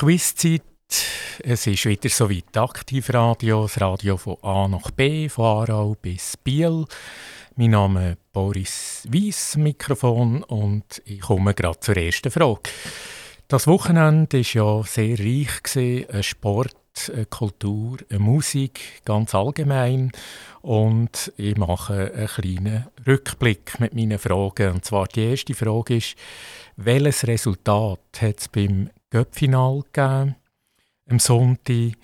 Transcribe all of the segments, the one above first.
Quizzeit. Es ist wieder so weit Aktivradio, das Radio von A nach B, von Aarau bis Biel. Mein Name ist Boris Weiss, Mikrofon, und ich komme gerade zur ersten Frage. Das Wochenende war ja sehr reich. Gewesen, Sport, Kultur, Musik, ganz allgemein. Und ich mache einen kleinen Rückblick mit meinen Fragen. Und zwar die erste Frage ist, welches Resultat hat es beim Göppfinal gegeben? Am Sonntag,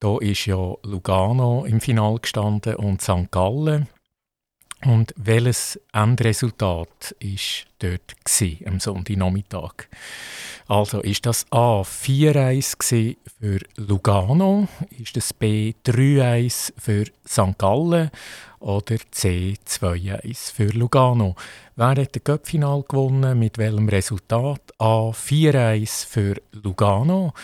da ist ja Lugano im Final gestanden und St. Gallen. Und welches Endresultat war dort am Sonntagnachmittag? Also ist das A 4-1 für Lugano, ist das B 3-1 für St. Gallen oder C 2-1 für Lugano? Wer hat das Cup-Final gewonnen? Mit welchem Resultat? A 4-1 für Lugano,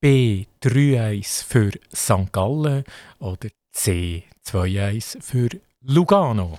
B 3-1 für St. Gallen oder C 2-1 für Lugano?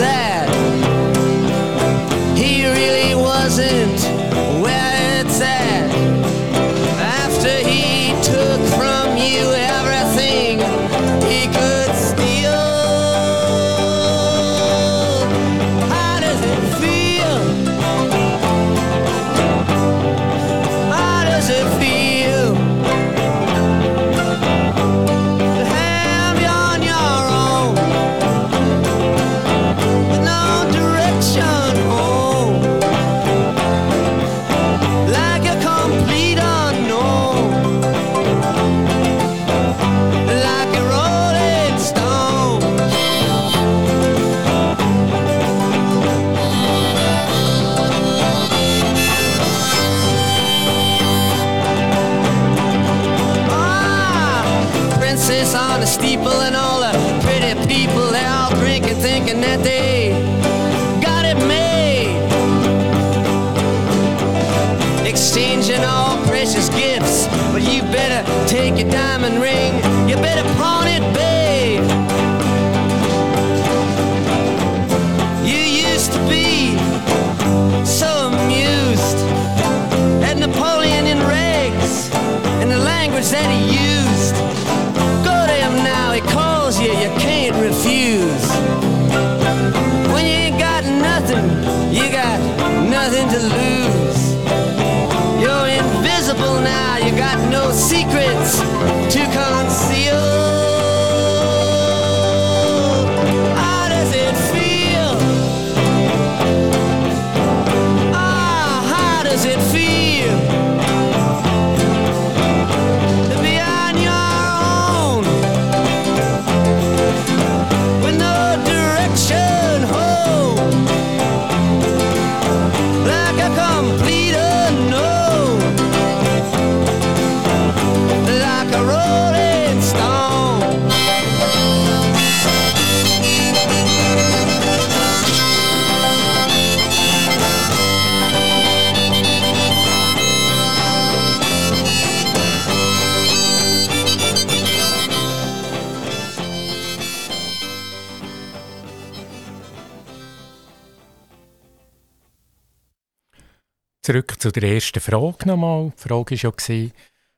zu der ersten Frage nochmal. Die Frage war ja,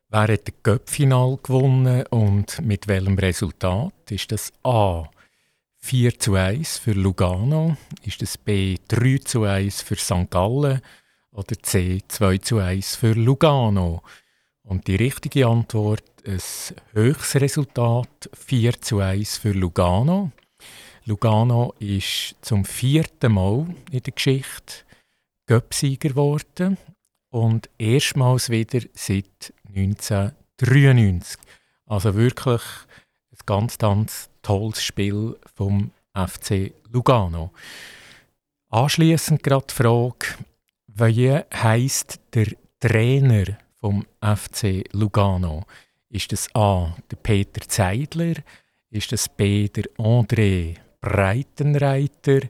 wer hat das Göppfinal gewonnen und mit welchem Resultat? Ist das A 4 zu 1 für Lugano? Ist das B 3 zu 1 für St. Gallen? Oder C 2 zu 1 für Lugano? Und die richtige Antwort ist ein höchstes Resultat 4 zu 1 für Lugano. Lugano ist zum vierten Mal in der Geschichte Göpsieger geworden und erstmals wieder seit 1993. Also wirklich ein ganz, ganz tolles Spiel vom FC Lugano. Anschließend gerade die Frage, wie heisst der Trainer vom FC Lugano? Ist das A, der Peter Zeidler? Ist das B, der André Breitenreiter?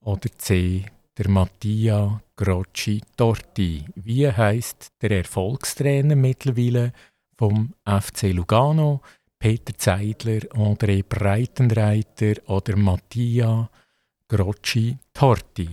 Oder C, der Mattia Grocci Torti? Wie heißt der Erfolgstrainer mittlerweile vom FC Lugano? Peter Zeidler, André Breitenreiter oder Mattia Grocci Torti?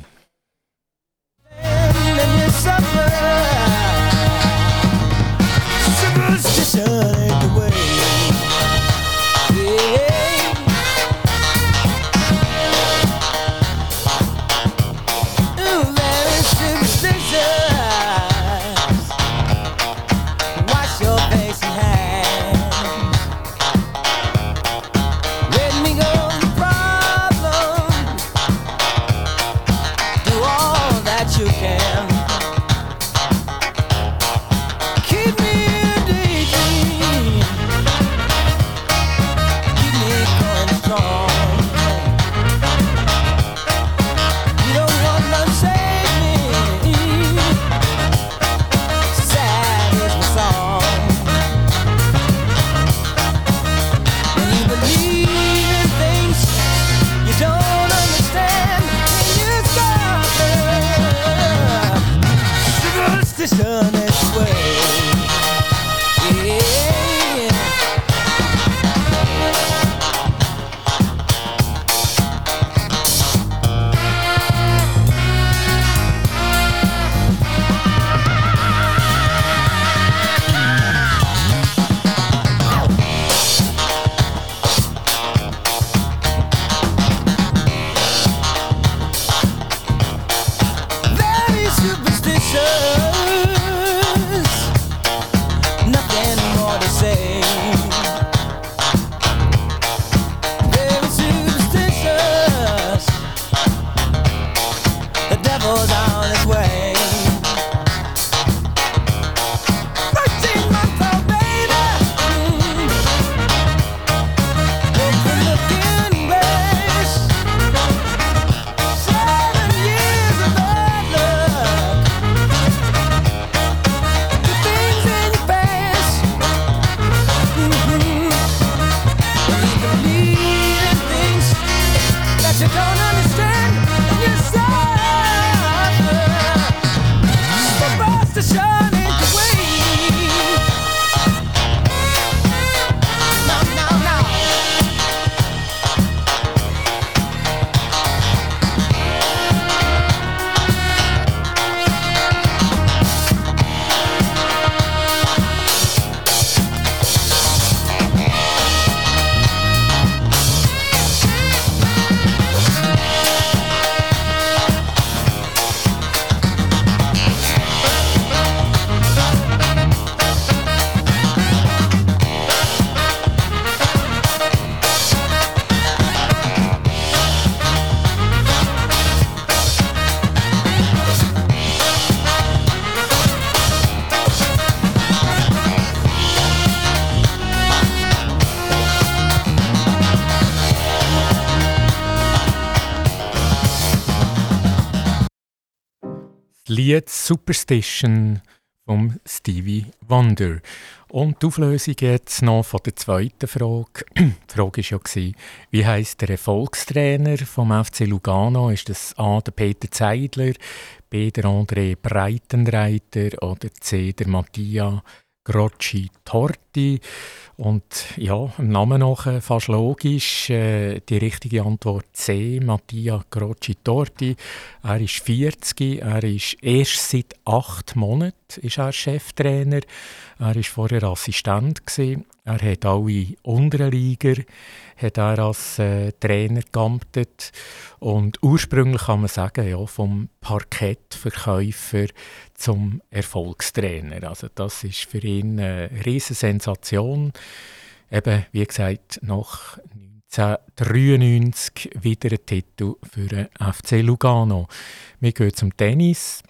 Lied Superstition von Stevie Wonder. Und die Auflösung jetzt noch von der zweiten Frage. die Frage war ja, wie heisst der Erfolgstrainer vom FC Lugano? Ist das A. der Peter Zeidler, B. der André Breitenreiter oder C. der Mattia Grocci Torti? Und ja, im Namen nach äh, fast logisch. Äh, die richtige Antwort C, Mattia Grocci Torti. Er ist 40, er ist erst seit acht Monaten ist er Cheftrainer. Er war vorher Assistent. Gewesen. Er hat alle unteren hat er als äh, Trainer geamtet. Und ursprünglich kann man sagen, ja, vom Parkettverkäufer zum Erfolgstrainer. Also das ist für ihn eine riesige Sensation. Eben, wie gesagt, nach 1993 wieder ein Titel für den FC Lugano. Wir gehen zum Tennis.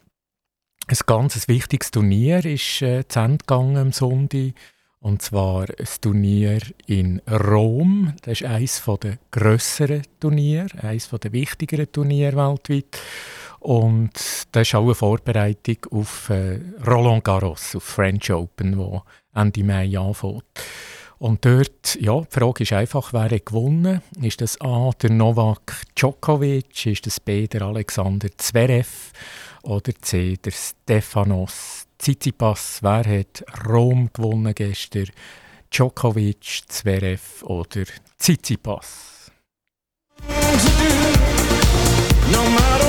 Ein ganz wichtiges Turnier ist äh, zu Ende gegangen am Sonntag. Und zwar ein Turnier in Rom. Das ist eines der grösseren Turniere, eines der wichtigeren Turniere weltweit. Und das ist auch eine Vorbereitung auf äh, Roland Garros, auf French Open, wo Ende Mai anfängt. Und dort, ja, die Frage ist einfach, wer hat gewonnen? Ist das A, der Novak Djokovic, ist das B, der Alexander Zverev oder C, der Stefanos Tsitsipas? Wer hat Rom gewonnen gestern? Djokovic, Zverev oder Tsitsipas? No matter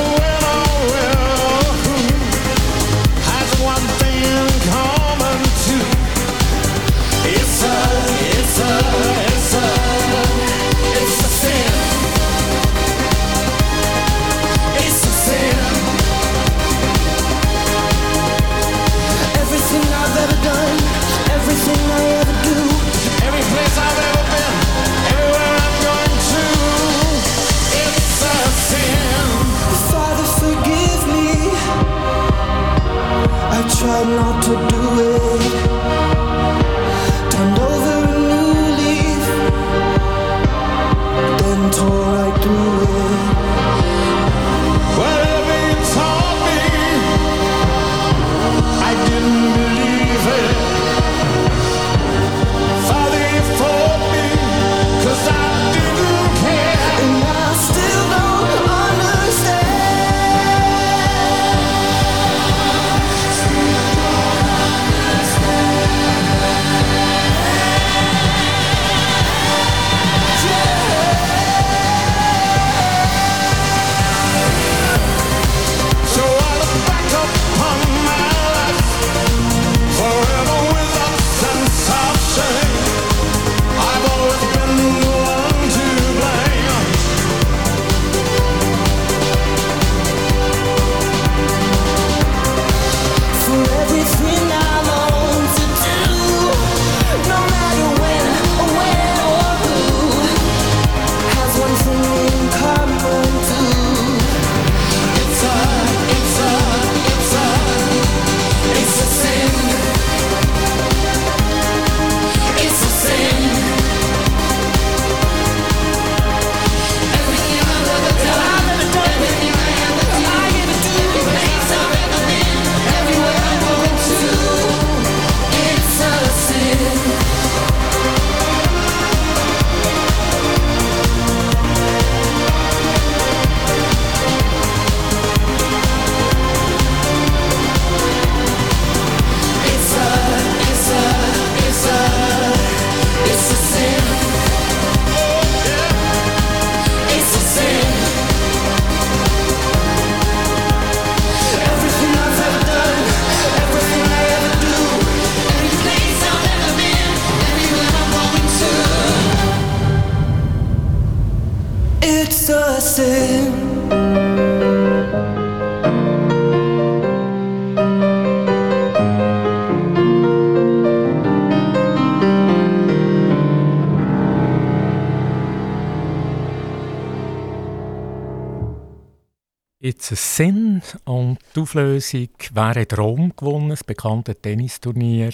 Auflösung «Wer hat Rom gewonnen?» das bekannte Tennisturnier.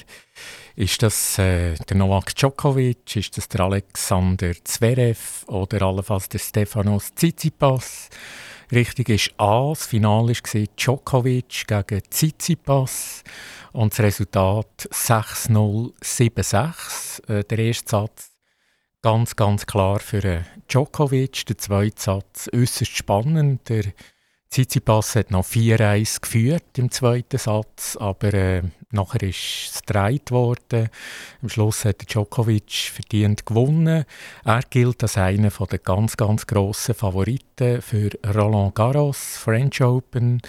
Ist das äh, der Novak Djokovic, ist das der Alexander Zverev oder allenfalls der Stefanos Tsitsipas? Richtig ist A, das Finale war Djokovic gegen Tsitsipas und das Resultat 6-0, 7-6. Äh, der erste Satz ganz, ganz klar für äh, Djokovic, der zweite Satz äußerst spannend. Der Tsitsipas hat noch 4-1 geführt im zweiten Satz, aber äh, nachher ist es gedreht worden. Am Schluss hat Djokovic verdient gewonnen. Er gilt als einer der ganz, ganz grossen Favoriten für Roland Garros, French Open,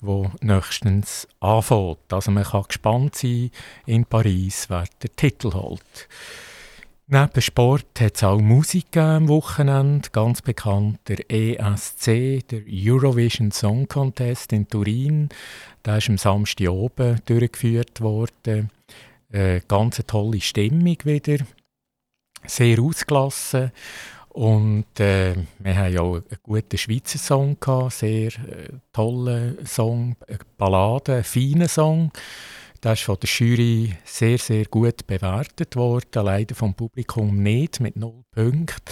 wo nächstens anfängt. Also man kann gespannt sein in Paris, wer den Titel holt. Neben Sport hat es auch Musik am Wochenende. Ganz bekannt der ESC, der Eurovision Song Contest in Turin. Der ist am Samstag oben durchgeführt worden. Äh, ganz tolle Stimmung wieder. Sehr ausgelassen. Und äh, wir haben auch einen guten Schweizer Song gehabt, sehr äh, tollen Song, eine Ballade, einen feinen Song. Das ist von der Jury sehr, sehr gut bewertet worden, leider vom Publikum nicht, mit null Punkten.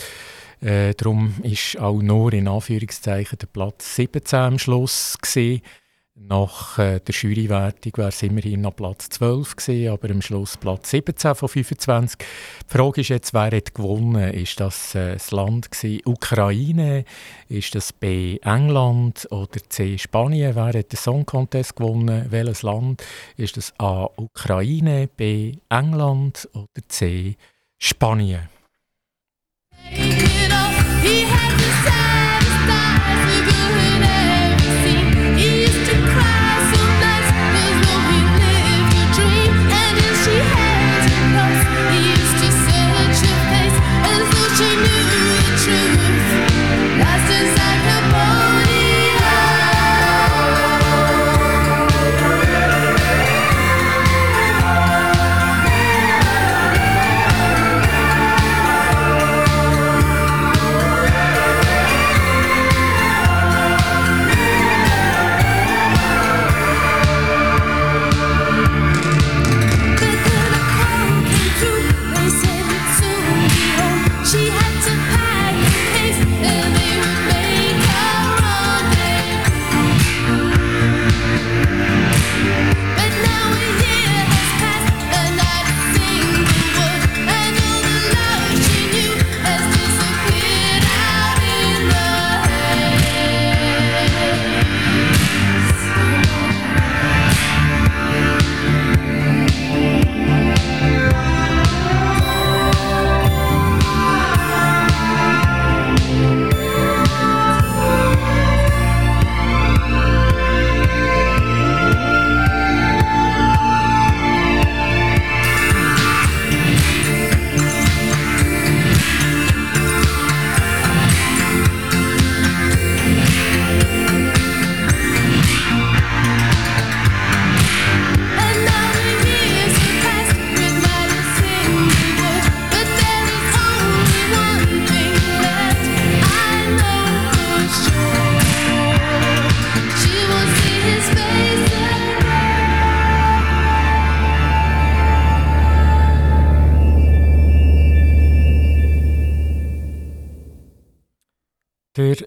Äh, darum ist auch nur in Anführungszeichen der Platz 17 am Schluss gewesen. Nach äh, der Jurywertung wäre es immerhin noch Platz 12 gewesen, aber am Schluss Platz 17 von 25. Die Frage ist jetzt, wer hat gewonnen? Ist das äh, das Land gewesen, Ukraine? Ist das B England oder C Spanien? Wer hat den Song Contest gewonnen? Welches Land? Ist das A Ukraine, B England oder C Spanien?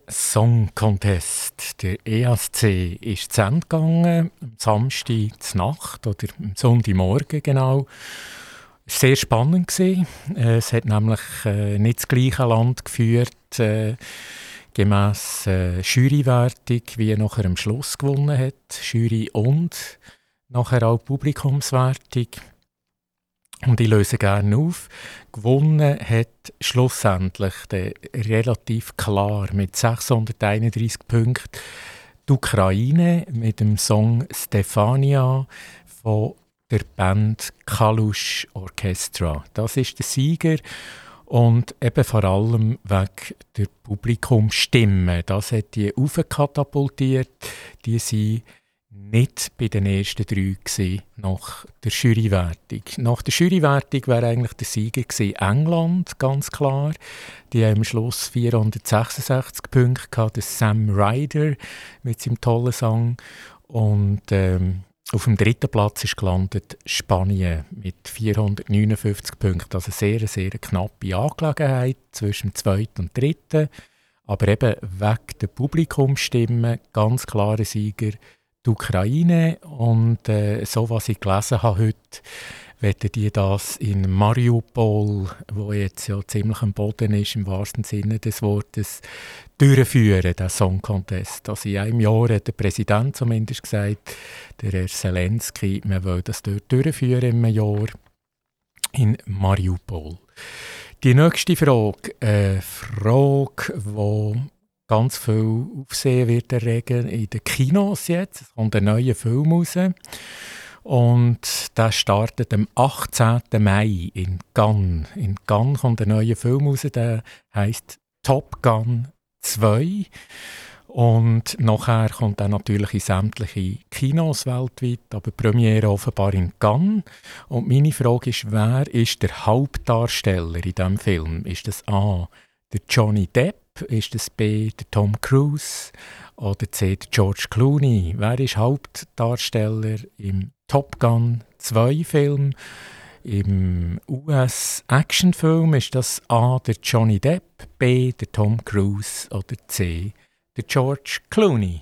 Song Contest, der ESC, ist zu Ende gegangen, am Samstag Nacht oder am Sonntagmorgen genau. Es war sehr spannend. Gewesen. Es hat nämlich äh, nicht das gleiche Land geführt, äh, gemäss äh, Jurywertung, wie er nachher am Schluss gewonnen hat. Jury und nachher auch Publikumswertung. Und ich löse gerne auf. Gewonnen hat schlussendlich relativ klar mit 631 Punkten die Ukraine mit dem Song Stefania von der Band Kalush Orchestra. Das ist der Sieger und eben vor allem wegen der Publikumsstimme. Das hat die aufkatapultiert. Die sind nicht bei den ersten drei gewesen, nach der Jurywertung. Nach der Jurywertung wäre eigentlich der Sieger gewesen, England, ganz klar. Die haben am Schluss 466 Punkte gehabt, der Sam Ryder mit seinem tollen Song. Und ähm, auf dem dritten Platz ist gelandet Spanien mit 459 Punkten. Also sehr, sehr knappe Angelegenheit zwischen dem zweiten und dritten. Aber eben wegen der Publikumsstimmen ganz klare Sieger die Ukraine und äh, so was ich gelesen habe heute, werden die das in Mariupol, wo jetzt ja ziemlich am Boden ist, im wahrsten Sinne des Wortes, durchführen, den Song Contest. Also in einem Jahr hat der Präsident zumindest gesagt, der Herr Zelensky, man will das dort durchführen im Jahr in Mariupol. Die nächste Frage, eine Frage, die ganz viel Aufsehen wird erregen in den Kinos jetzt. Es kommt ein neuer Film raus. Und der startet am 18. Mai in Cannes. In Cannes kommt ein neuer Film raus, der heißt Top Gun 2. Und nachher kommt er natürlich in sämtliche Kinos weltweit, aber Premiere offenbar in Cannes. Und meine Frage ist, wer ist der Hauptdarsteller in diesem Film? Ist das A, der Johnny Depp? Ist es B der Tom Cruise oder C der George Clooney? Wer ist Hauptdarsteller im Top Gun 2 Film? Im US-Actionfilm ist das A der Johnny Depp, B der Tom Cruise oder C der George Clooney.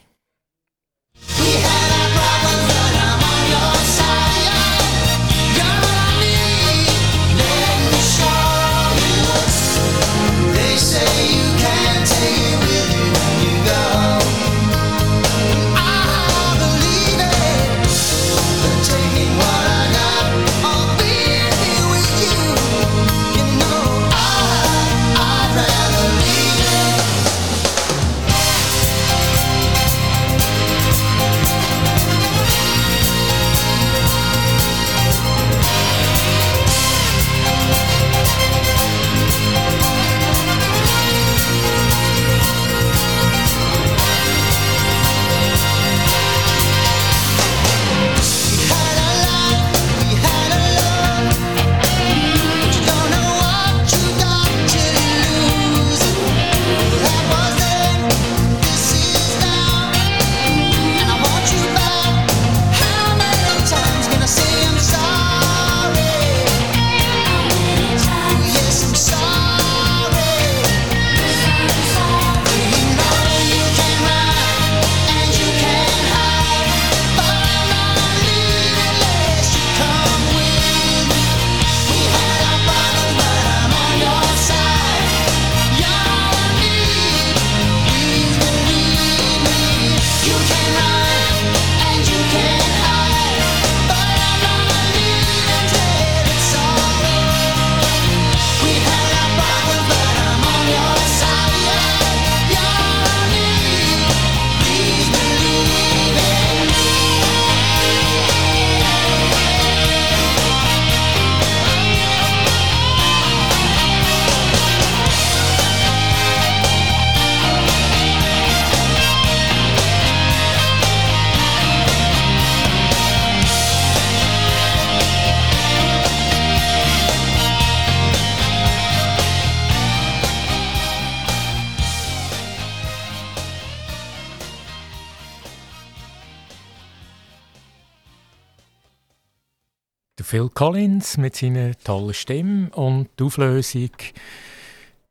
Collins mit seiner tollen Stimme und die Auflösung.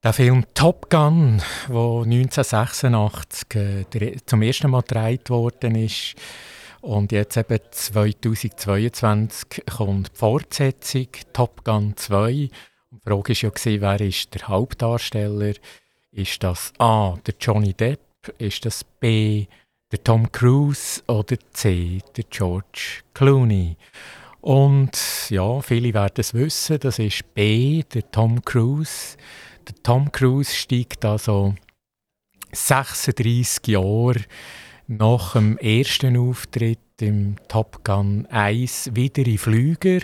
Der Film Top Gun, der 1986 äh, zum ersten Mal gedreht worden ist. Und jetzt eben 2022 kommt die Fortsetzung Top Gun 2. Und die Frage war ja, wer ist der Hauptdarsteller? Ist das A, der Johnny Depp? Ist das B, der Tom Cruise? Oder C, der George Clooney? Und ja, viele werden es wissen, das ist B, der Tom Cruise. Der Tom Cruise steigt also 36 Jahre nach dem ersten Auftritt im Top Gun 1 wieder in Flüger.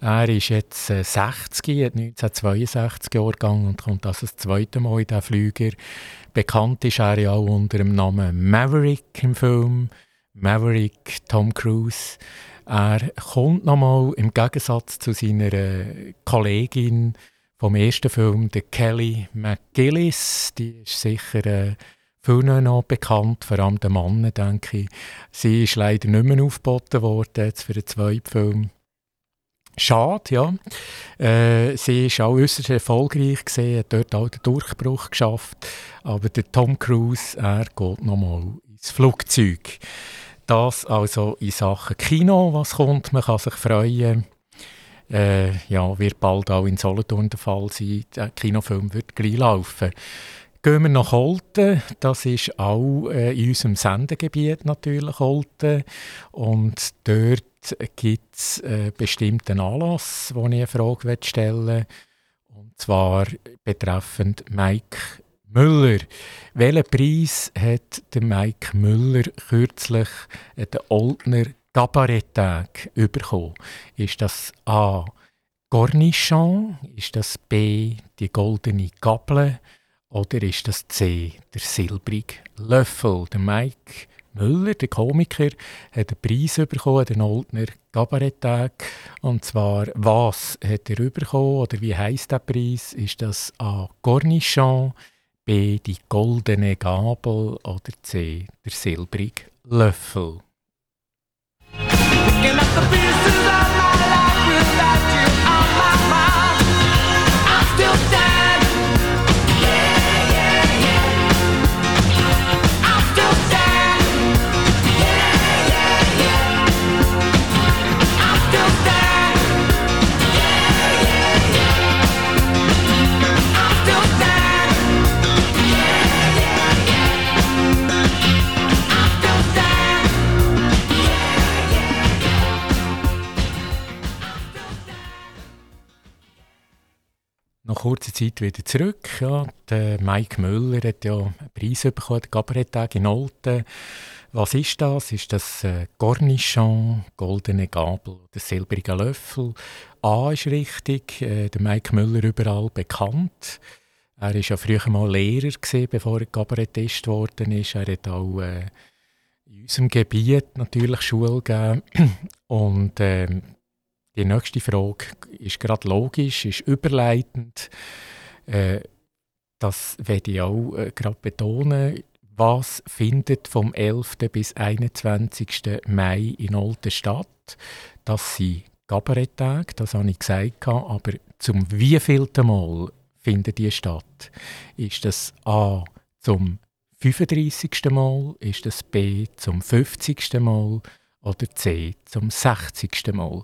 Er ist jetzt 60, äh, hat 1962 Jahrgang und kommt also das zweite Mal in diesen Flüger. Bekannt ist er ja auch unter dem Namen Maverick im Film. Maverick Tom Cruise. Er kommt nochmal im Gegensatz zu seiner äh, Kollegin vom ersten Film, der Kelly McGillis, die ist sicher äh, vielen noch bekannt, vor allem den Mann, denke ich. Sie ist leider nicht mehr aufgeboten worden jetzt für den zweiten Film. Schade, ja. Äh, sie ist auch äußerst erfolgreich gesehen, hat dort auch den Durchbruch geschafft. Aber der Tom Cruise, er geht nochmal ins Flugzeug. Das also in Sachen Kino, was kommt, man kann sich freuen. Äh, ja, wird bald auch in Solothurn der Fall sein. Der Kinofilm wird gleich laufen. Gehen wir nach Holten, das ist auch äh, in unserem Sendegebiet natürlich Holten. Und dort gibt es äh, bestimmten Anlass, wo ich eine Frage stellen will. Und zwar betreffend Mike Müller. Welchen Preis hat der Mike Müller kürzlich an den Oldner Kabaretttag bekommen? Ist das A. Cornichon? Ist das B. die goldene Gabel? Oder ist das C. der silbrige Löffel? Der Mike Müller, der Komiker, hat einen Preis bekommen, den Oldner Kabaretttag. Und zwar, was hat er bekommen oder wie heißt der Preis? Ist das A. Cornichon? B. Die goldene Gabel oder C. Der silbrige Löffel. Nach kurzer Zeit wieder zurück. Ja, der Mike Müller hat ja einen Preis bekommen, den Kabaretttag in Olten. Was ist das? Ist das äh, Cornichon, goldene Gabel oder silbrige Löffel? A ist richtig, äh, der Mike Müller überall bekannt. Er war ja früher mal Lehrer, gewesen, bevor er Kabarettist geworden ist. Er hat auch äh, in unserem Gebiet natürlich Schule gegeben. Und äh, die nächste Frage ist gerade logisch, ist überleitend. Äh, das werde ich auch äh, gerade betonen. Was findet vom 11. bis 21. Mai in Olten statt? Das sind Kabaretttage, das habe ich gesagt, aber zum wievielten Mal findet die statt? Ist das A zum 35. Mal, ist das B zum 50. Mal oder C zum 60. Mal?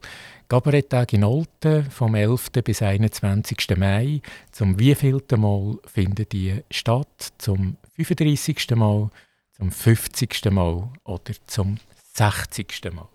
Kabaretttag in Olten vom 11. bis 21. Mai. Zum wievielten Mal finden die statt? Zum 35. Mal, zum 50. Mal oder zum 60. Mal?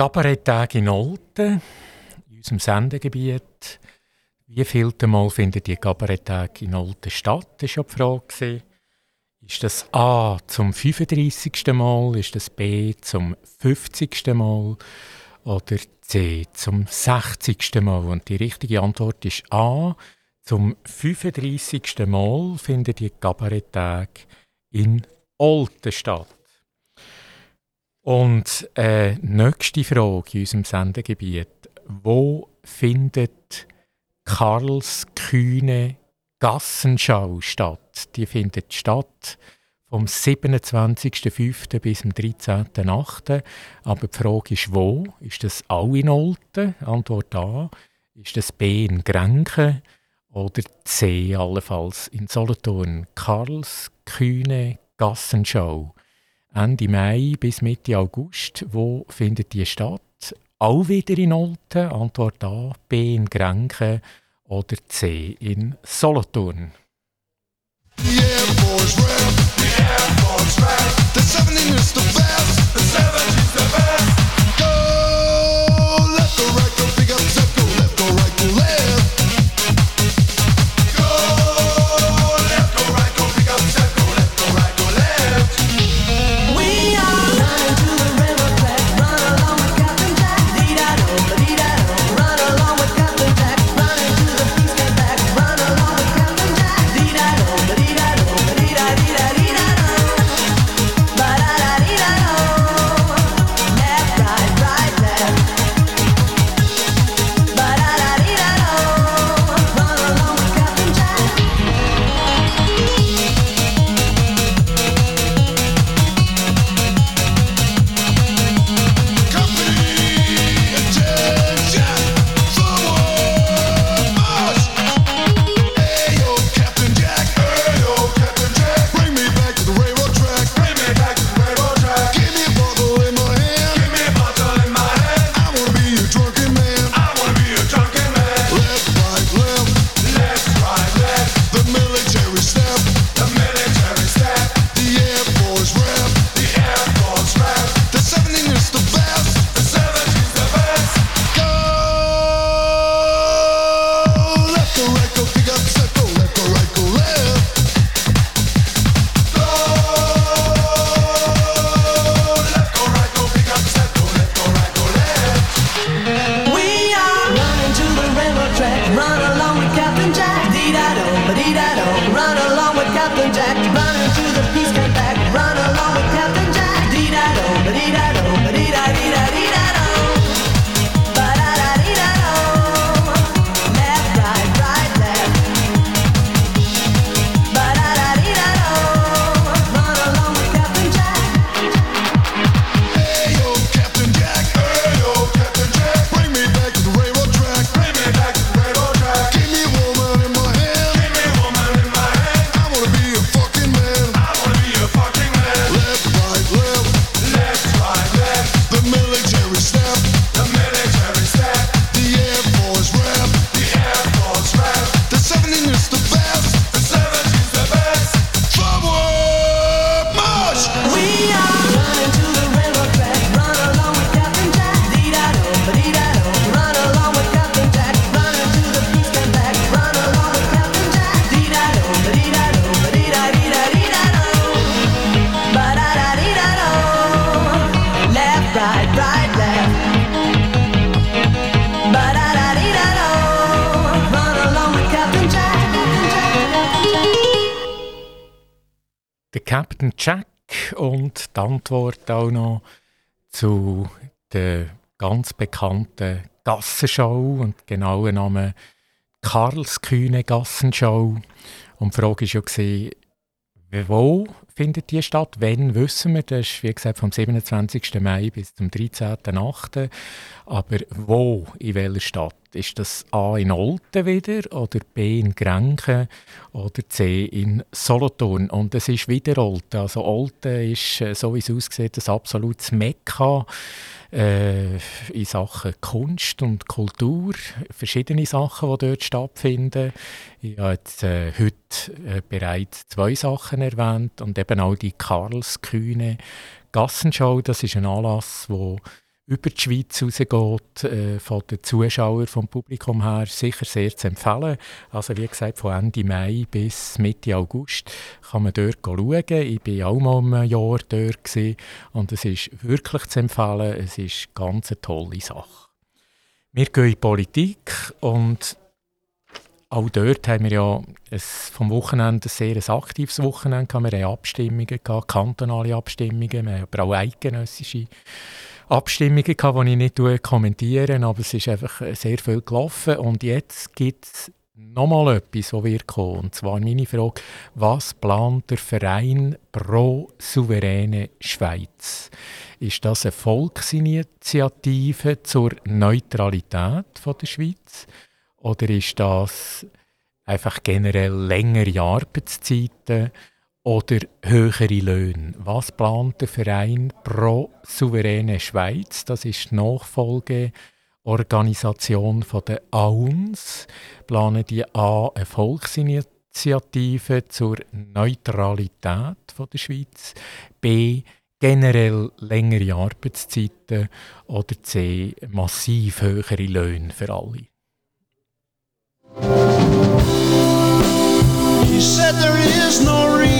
Kabaretttag in Olten, in unserem Sendegebiet. Wie vielte Mal findet die Kabaretttag in Olten statt, Das war die Frage. Ist das A zum 35. Mal, ist das B zum 50. Mal oder C zum 60. Mal? Und die richtige Antwort ist A. Zum 35. Mal findet die Kabaretttag in Olten statt. Und äh, nächste Frage in unserem Sendegebiet. Wo findet Karls kühne Gassenschau statt? Die findet statt vom 27.05. bis zum 13.08. Aber die Frage ist, wo? Ist das auch in Olten? Antwort A. Ist das B in Grenken? Oder C allenfalls in Solothurn? Karls kühne Gassenschau. Ende Mai bis Mitte August. Wo findet die statt? Auch wieder in Olten, Antwort A, B in Grenken oder C in Solothurn. Air Force rap, Air Force rap, the 17 is the best, the 17 Jack und die Antwort auch noch zu der ganz bekannten Gassenshow und genauen Namen Karlskühne Gassenshow. Und die Frage war ja, wo findet die statt? Wann wissen wir? Das ist, wie gesagt, vom 27. Mai bis zum 13.8. Aber wo, in welcher Stadt? Ist das A in Olten wieder oder B in Grenken oder C in Solothurn? Und es ist wieder Olten. Also Olten ist, äh, so wie es aussieht, ein absolutes Mekka äh, in Sachen Kunst und Kultur. Verschiedene Sachen, die dort stattfinden. Ich habe jetzt äh, heute äh, bereits zwei Sachen erwähnt und eben auch die Karlskühne Gassenschau. Das ist ein Anlass, der über die Schweiz rausgeht, äh, von den Zuschauern, vom Publikum her, sicher sehr zu empfehlen. Also wie gesagt, von Ende Mai bis Mitte August kann man dort schauen. Ich war auch mal ein Jahr dort gewesen, und es ist wirklich zu empfehlen. Es ist ganz eine tolle Sache. Wir gehen in die Politik und auch dort haben wir ja ein, vom Wochenende ein sehr aktives Wochenende. Wir haben Abstimmungen kantonale Abstimmungen, wir haben aber auch eidgenössische gehabt, die ich nicht kommentieren aber es ist einfach sehr viel gelaufen. Und jetzt gibt es nochmal etwas, das wird kommen. Und zwar meine Frage, was plant der Verein pro souveräne Schweiz? Ist das eine Volksinitiative zur Neutralität von der Schweiz? Oder ist das einfach generell längere Arbeitszeiten? Oder höhere Löhne. Was plant der Verein pro souveräne Schweiz? Das ist die Nachfolgeorganisation der AUNS. Planen die A eine Volksinitiative zur Neutralität der Schweiz, B generell längere Arbeitszeiten oder C massiv höhere Löhne für alle. He said there is no reason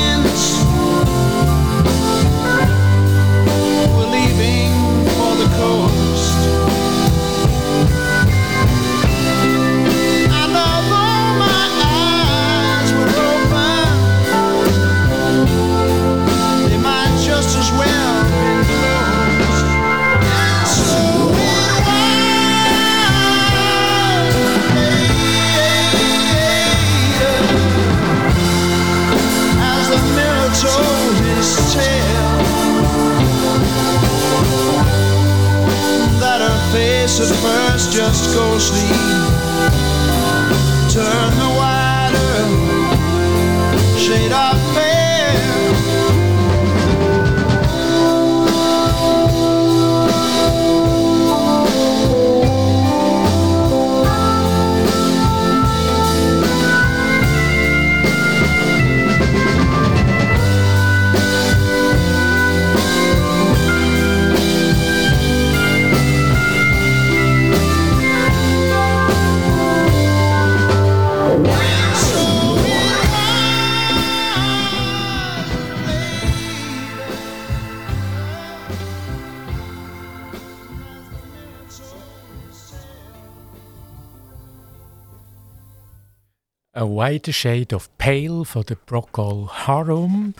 Wider Shade of Pale von der Procol Harum.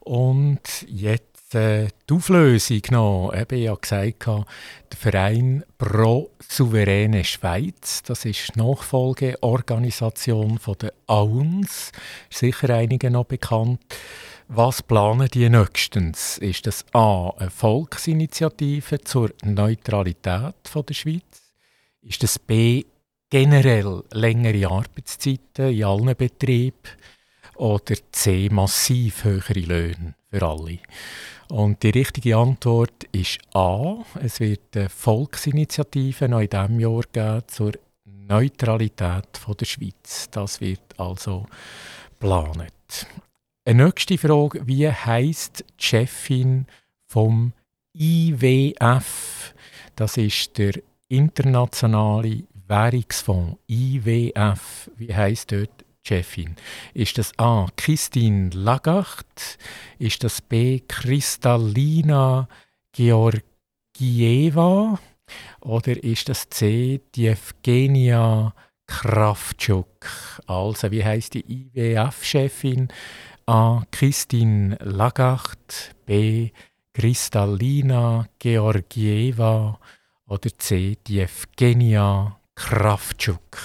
Und jetzt äh, die Auflösung noch. Eben, ich habe gesagt, der Verein Pro Souveräne Schweiz, das ist die Nachfolgeorganisation von der AUNS, sicher einigen noch bekannt. Was planen die nächstens? Ist das A. eine Volksinitiative zur Neutralität von der Schweiz? Ist das B generell längere Arbeitszeiten in allen Betrieben oder C massiv höhere Löhne für alle. Und die richtige Antwort ist A. Es wird eine Volksinitiative noch in diesem Jahr geben zur Neutralität der Schweiz. Das wird also geplant. Eine nächste Frage, wie heißt die Chefin vom IWF? Das ist der internationale Währungsfonds, IWF, wie heißt dort Chefin? Ist das A. Christine Lagarde? Ist das B. Kristalina Georgieva? Oder ist das C. Die Evgenia Kravchuk? Also, wie heißt die IWF-Chefin? A. Christine Lagarde, B. Kristalina Georgieva oder C. Die Evgenia Krawczuk.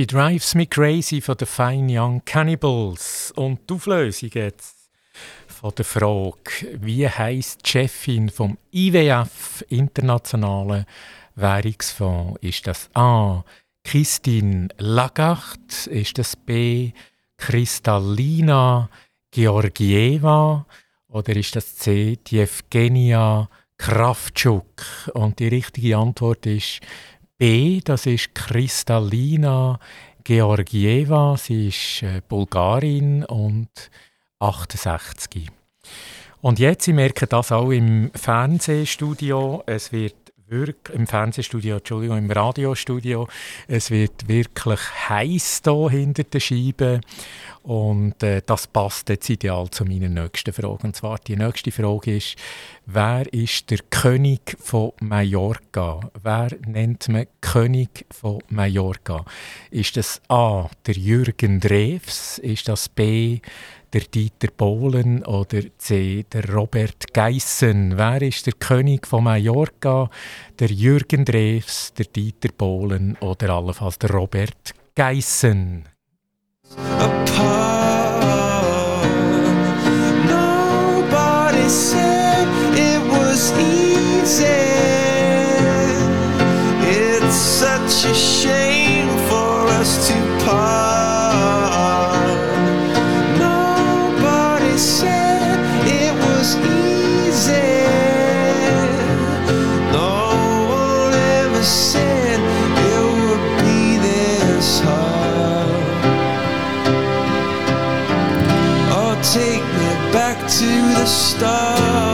She Drives Me Crazy von den Fine Young Cannibals. Und die Auflösung jetzt von der Frage, wie heisst die Chefin vom IWF, Internationalen Währungsfonds? Ist das A. Christine Lagarde? Ist das B. Kristallina Georgieva? Oder ist das C. Die Evgenia Kravchuk? Und die richtige Antwort ist B, das ist Kristallina Georgieva. Sie ist äh, Bulgarin und 68. Und jetzt, Sie merken das auch im Fernsehstudio, es wird wirklich, im Fernsehstudio, Entschuldigung, im Radiostudio, es wird wirklich heiß hier hinter der Scheibe und äh, das passt jetzt ideal zu meiner nächsten Frage. Und zwar die nächste Frage ist, wer ist der König von Mallorca? Wer nennt man König von Mallorca? Ist das A, der Jürgen Drews? Ist das B, der Dieter Bohlen oder C, der Robert Geissen? Wer ist der König von Mallorca? Der Jürgen Drews, der Dieter Bohlen oder allenfalls der Robert Geissen? Nobody said it was easy. It's such a shame for us to to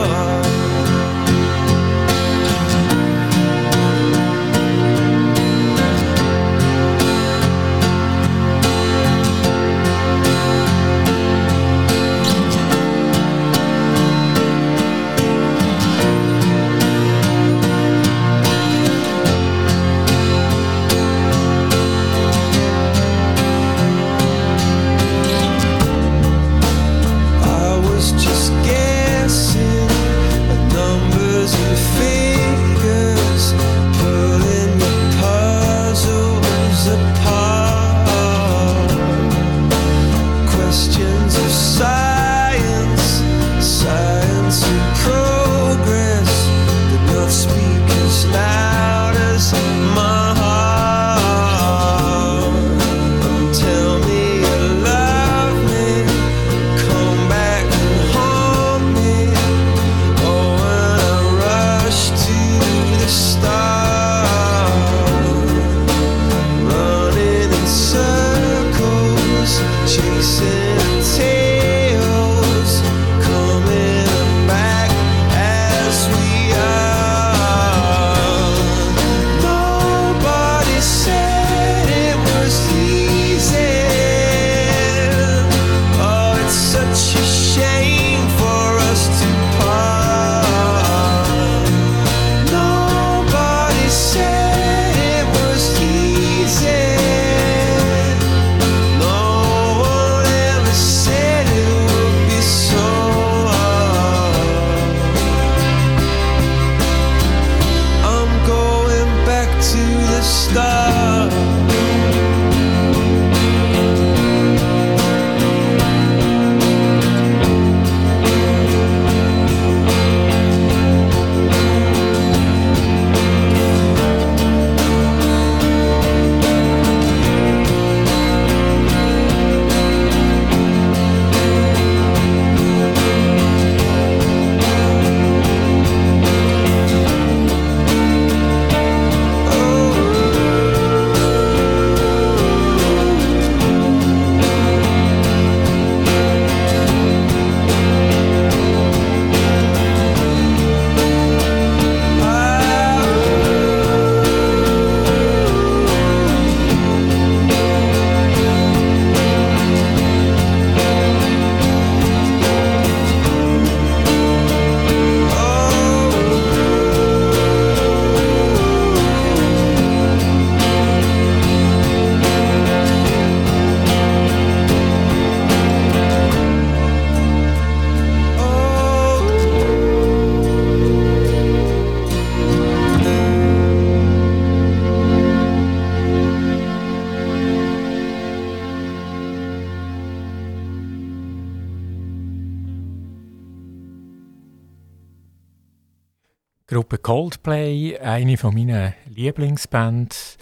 Coldplay, eine von meinen Lieblingsbands.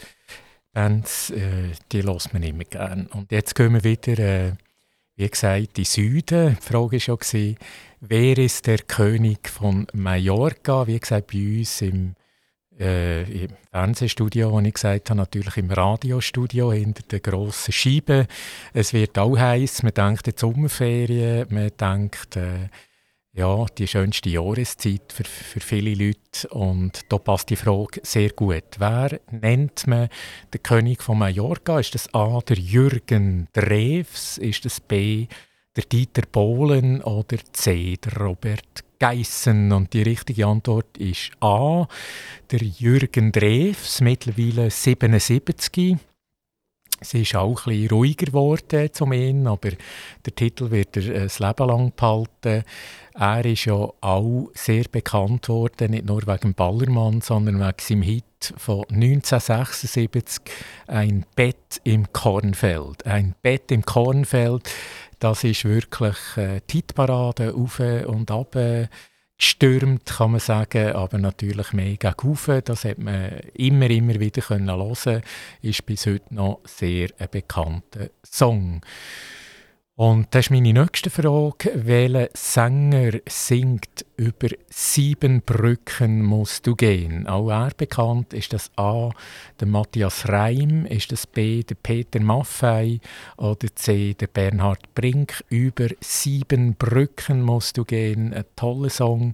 Bands, äh, die lässt man immer gerne. Und jetzt gehen wir wieder, äh, wie gesagt, in Süden. Die Frage war ja, wer ist der König von Mallorca? Wie gesagt, bei uns im, äh, im Fernsehstudio, wo ich gesagt habe, natürlich im Radiostudio hinter der grossen Scheibe. Es wird auch heiß. Man denkt jetzt Sommerferien, man denkt äh, ja, die schönste Jahreszeit für, für viele Leute. Und da passt die Frage sehr gut. Wer nennt man den König von Mallorca? Ist das A, der Jürgen Drews? Ist das B, der Dieter Bohlen? Oder C, der Robert Geissen? Und die richtige Antwort ist A, der Jürgen Drews, mittlerweile 77. Sie ist auch ein ruhiger geworden zum ihn, aber der Titel wird er das Leben lang behalten. Er ist ja auch sehr bekannt worden, nicht nur wegen Ballermann, sondern wegen seinem Hit von 1976 «Ein Bett im Kornfeld». «Ein Bett im Kornfeld», das ist wirklich äh, die Hitparade auf und ab gestürmt, kann man sagen, aber natürlich mega gegen Das hat man immer, immer wieder hören können. Ist bis heute noch sehr ein bekannter Song. Und das ist meine nächste Frage. Welcher Sänger singt über sieben Brücken musst du gehen? Auch er bekannt. Ist das A, der Matthias Reim? Ist das B, der Peter Maffei? Oder C, der Bernhard Brink? Über sieben Brücken musst du gehen. Ein toller Song.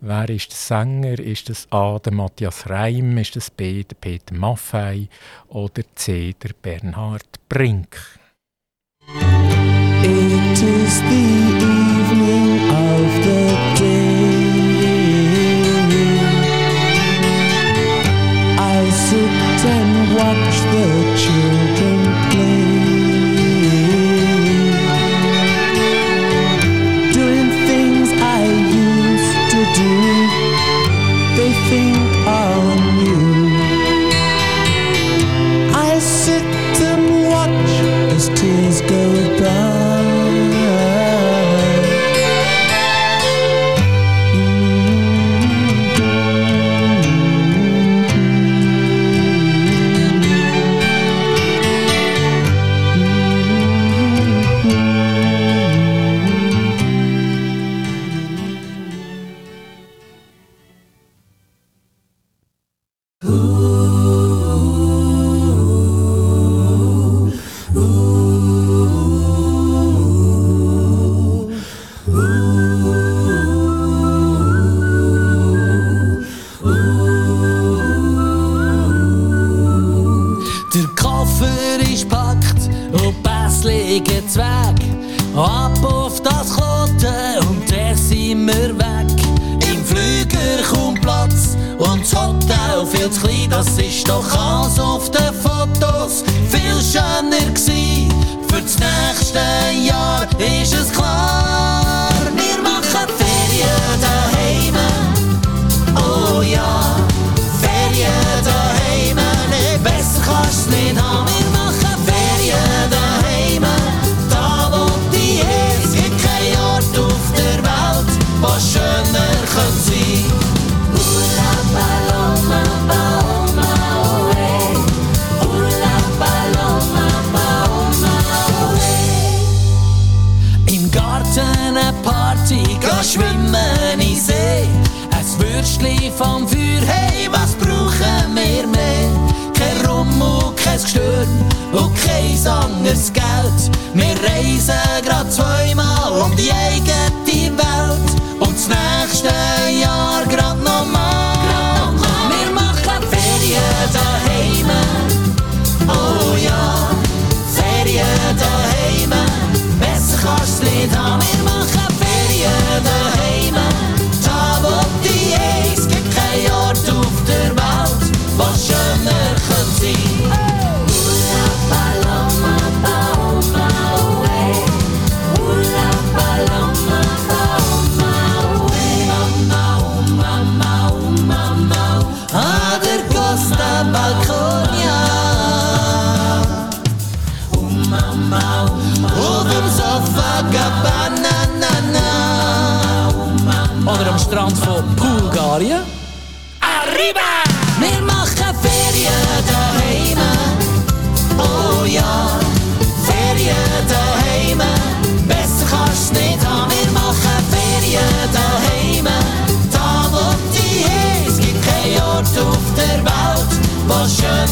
Wer ist der Sänger? Ist das A, der Matthias Reim? Ist das B, der Peter Maffei? Oder C, der Bernhard Brink? It is the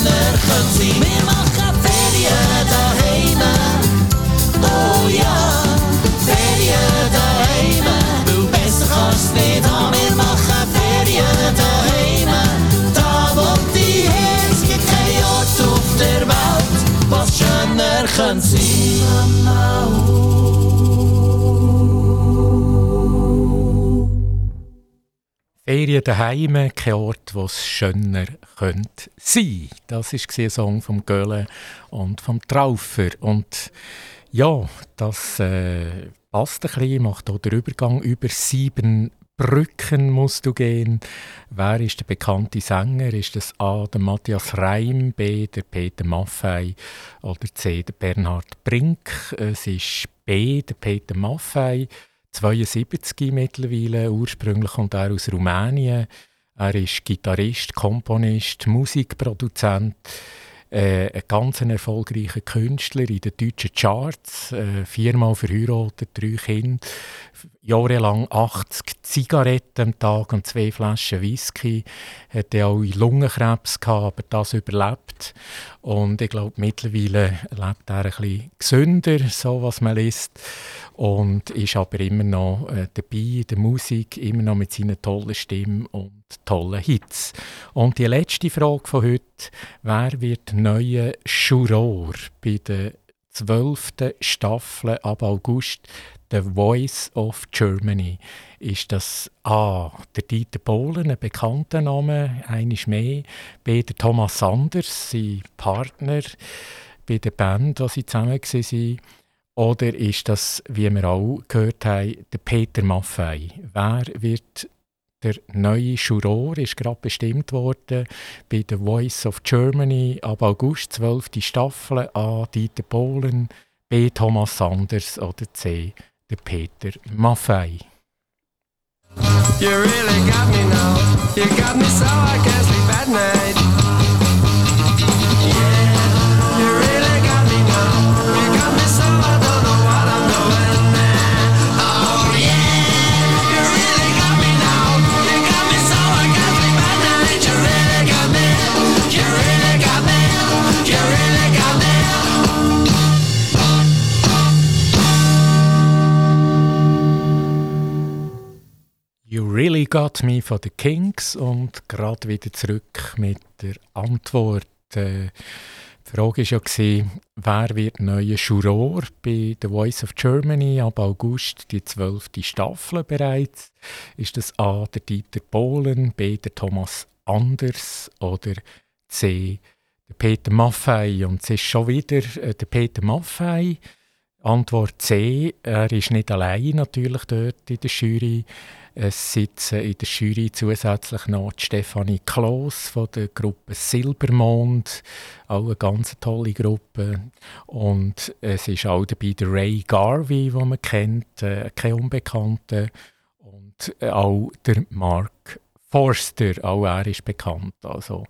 könnte sein. Wir machen Ferien daheim. Oh ja, Ferien daheim. Weil besser kannst du nicht haben. Wir machen Ferien daheim. Da wo die es gibt kein Ort auf der Welt, was schöner könnte sein. Ferien daheim, kein Ort, wo es schöner könnte sein. Das ist ein Song vom Göhle und vom Traufer. Und ja, das äh, passt ein bisschen, macht auch den Übergang über sieben Brücken musst du gehen. Wer ist der bekannte Sänger? Ist das A. der Matthias Reim, B. der Peter Maffei oder C. der Bernhard Brink? Es ist B. der Peter Maffei. 72 mittlerweile. Ursprünglich kommt er aus Rumänien. Er ist Gitarrist, Komponist, Musikproduzent, äh, ein ganz erfolgreicher Künstler in den deutschen Charts, äh, viermal verheiratet, drei Kinder, jahrelang 80 Zigaretten am Tag und zwei Flaschen Whisky. Hat auch Lungenkrebs gehabt, aber das überlebt. Und ich glaube, mittlerweile lebt er ein bisschen gesünder, so was man liest und ist aber immer noch äh, dabei in der Musik, immer noch mit seiner tollen Stimme und tollen Hits. Und die letzte Frage von heute, wer wird neuer Juror bei der zwölften Staffel ab August The Voice of Germany? Ist das A. der Dieter Bohlen, ein bekannter Name, eines mehr, B. der Thomas Sanders, sein Partner bei der Band, wo sie zusammen waren, oder ist das, wie wir auch gehört haben, der Peter Maffei? Wer wird der neue Juror ist gerade bestimmt worden bei The Voice of Germany ab August 12. Staffel A. Dieter Bohlen, B. Thomas Sanders oder C. der Peter Maffei. You really got me now. You got me so I can't sleep at night. Really Got Me von den Kings und gerade wieder zurück mit der Antwort. Äh, die Frage war ja, wer wird neuer Juror bei The Voice of Germany ab August, die zwölfte Staffel bereits? Ist das A. der Dieter Bohlen, B. der Thomas Anders oder C. der Peter Maffei? Und es ist schon wieder äh, der Peter Maffei. Antwort C. Er ist nicht allein natürlich dort in der Jury. Es sitzen in der Jury zusätzlich noch die Stefanie Kloss von der Gruppe Silbermond, auch eine ganz tolle Gruppe. Und es ist auch dabei der Ray Garvey, den man kennt, äh, kein Unbekannter. Und äh, auch der Mark Forster, auch er ist bekannt. Also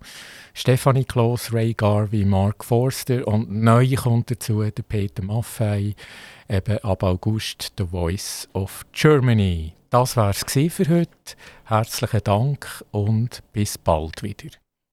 Stefanie Kloss, Ray Garvey, Mark Forster und neu kommt dazu der Peter Maffei, eben ab August The Voice of Germany. Das war es für heute. Herzlichen Dank und bis bald wieder.